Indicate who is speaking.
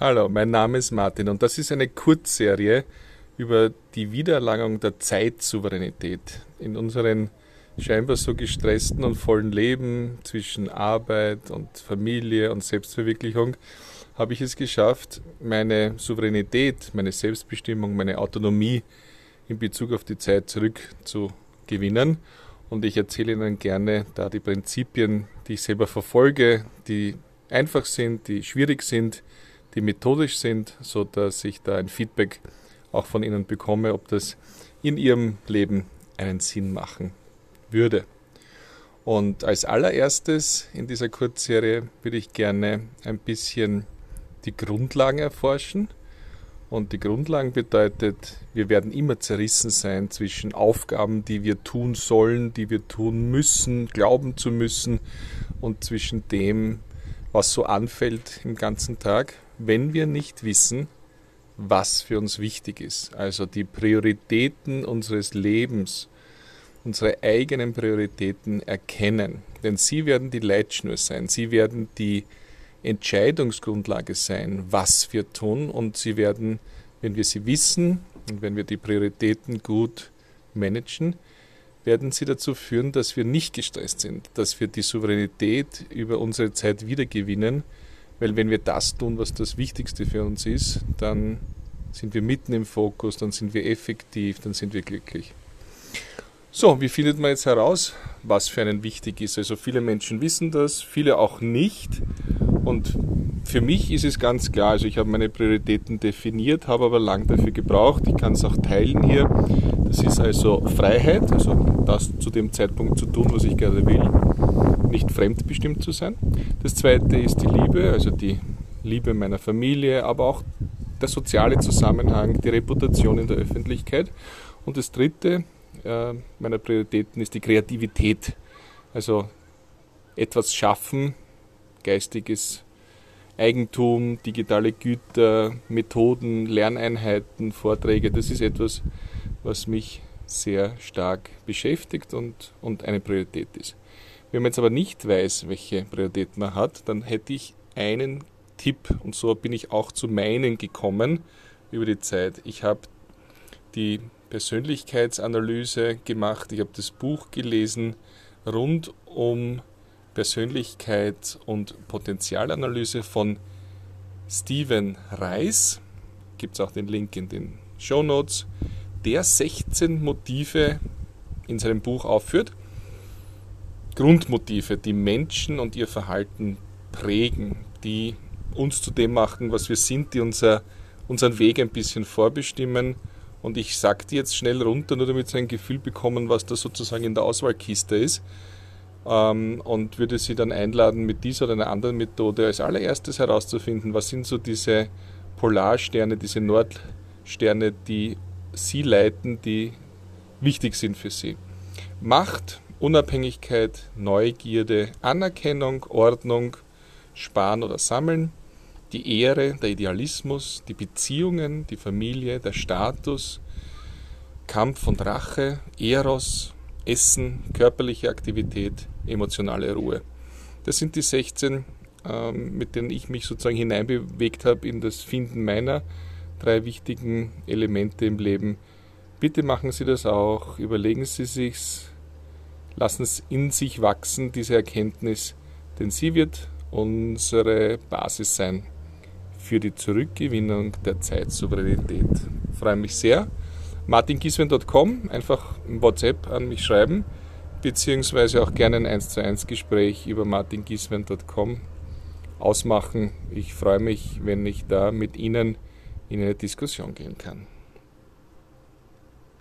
Speaker 1: Hallo, mein Name ist Martin und das ist eine Kurzserie über die Wiedererlangung der Zeitsouveränität in unseren scheinbar so gestressten und vollen Leben zwischen Arbeit und Familie und Selbstverwirklichung habe ich es geschafft, meine Souveränität, meine Selbstbestimmung, meine Autonomie in Bezug auf die Zeit zurückzugewinnen. Und ich erzähle Ihnen gerne da die Prinzipien, die ich selber verfolge, die einfach sind, die schwierig sind, die methodisch sind, so dass ich da ein Feedback auch von Ihnen bekomme, ob das in Ihrem Leben einen Sinn machen würde. Und als allererstes in dieser Kurzserie würde ich gerne ein bisschen die Grundlagen erforschen. Und die Grundlagen bedeutet, wir werden immer zerrissen sein zwischen Aufgaben, die wir tun sollen, die wir tun müssen, glauben zu müssen, und zwischen dem, was so anfällt im ganzen Tag, wenn wir nicht wissen, was für uns wichtig ist. Also die Prioritäten unseres Lebens, unsere eigenen Prioritäten erkennen. Denn sie werden die Leitschnur sein, sie werden die Entscheidungsgrundlage sein, was wir tun und sie werden, wenn wir sie wissen und wenn wir die Prioritäten gut managen, werden sie dazu führen, dass wir nicht gestresst sind, dass wir die Souveränität über unsere Zeit wiedergewinnen, weil wenn wir das tun, was das Wichtigste für uns ist, dann sind wir mitten im Fokus, dann sind wir effektiv, dann sind wir glücklich. So, wie findet man jetzt heraus, was für einen wichtig ist? Also viele Menschen wissen das, viele auch nicht. Und für mich ist es ganz klar, also ich habe meine Prioritäten definiert, habe aber lang dafür gebraucht. Ich kann es auch teilen hier. Das ist also Freiheit, also das zu dem Zeitpunkt zu tun, was ich gerade will nicht fremdbestimmt zu sein. Das zweite ist die Liebe, also die Liebe meiner Familie, aber auch der soziale Zusammenhang, die Reputation in der Öffentlichkeit. Und das dritte äh, meiner Prioritäten ist die Kreativität, also etwas schaffen, geistiges Eigentum, digitale Güter, Methoden, Lerneinheiten, Vorträge, das ist etwas, was mich sehr stark beschäftigt und, und eine Priorität ist. Wenn man jetzt aber nicht weiß, welche Prioritäten man hat, dann hätte ich einen Tipp und so bin ich auch zu meinen gekommen über die Zeit. Ich habe die Persönlichkeitsanalyse gemacht, ich habe das Buch gelesen rund um Persönlichkeit und Potenzialanalyse von Steven Reis. Gibt es auch den Link in den Show Notes, der 16 Motive in seinem Buch aufführt Grundmotive, die Menschen und ihr Verhalten prägen, die uns zu dem machen, was wir sind, die unser, unseren Weg ein bisschen vorbestimmen. Und ich sage die jetzt schnell runter, nur damit Sie ein Gefühl bekommen, was da sozusagen in der Auswahlkiste ist. Ähm, und würde Sie dann einladen, mit dieser oder einer anderen Methode als allererstes herauszufinden, was sind so diese Polarsterne, diese Nordsterne, die Sie leiten, die wichtig sind für Sie. Macht, Unabhängigkeit, Neugierde, Anerkennung, Ordnung, Sparen oder Sammeln, die Ehre, der Idealismus, die Beziehungen, die Familie, der Status, Kampf und Rache, Eros, Essen, körperliche Aktivität, emotionale Ruhe. Das sind die 16, ähm, mit denen ich mich sozusagen hineinbewegt habe in das Finden meiner drei wichtigen Elemente im Leben. Bitte machen Sie das auch, überlegen Sie sich's, lassen es in sich wachsen, diese Erkenntnis, denn sie wird unsere Basis sein für die Zurückgewinnung der Zeitsouveränität. Ich freue mich sehr. martingiswen.com, einfach im WhatsApp an mich schreiben, beziehungsweise auch gerne ein 1 zu 1 Gespräch über martingiswen.com ausmachen. Ich freue mich, wenn ich da mit Ihnen in eine Diskussion gehen kann.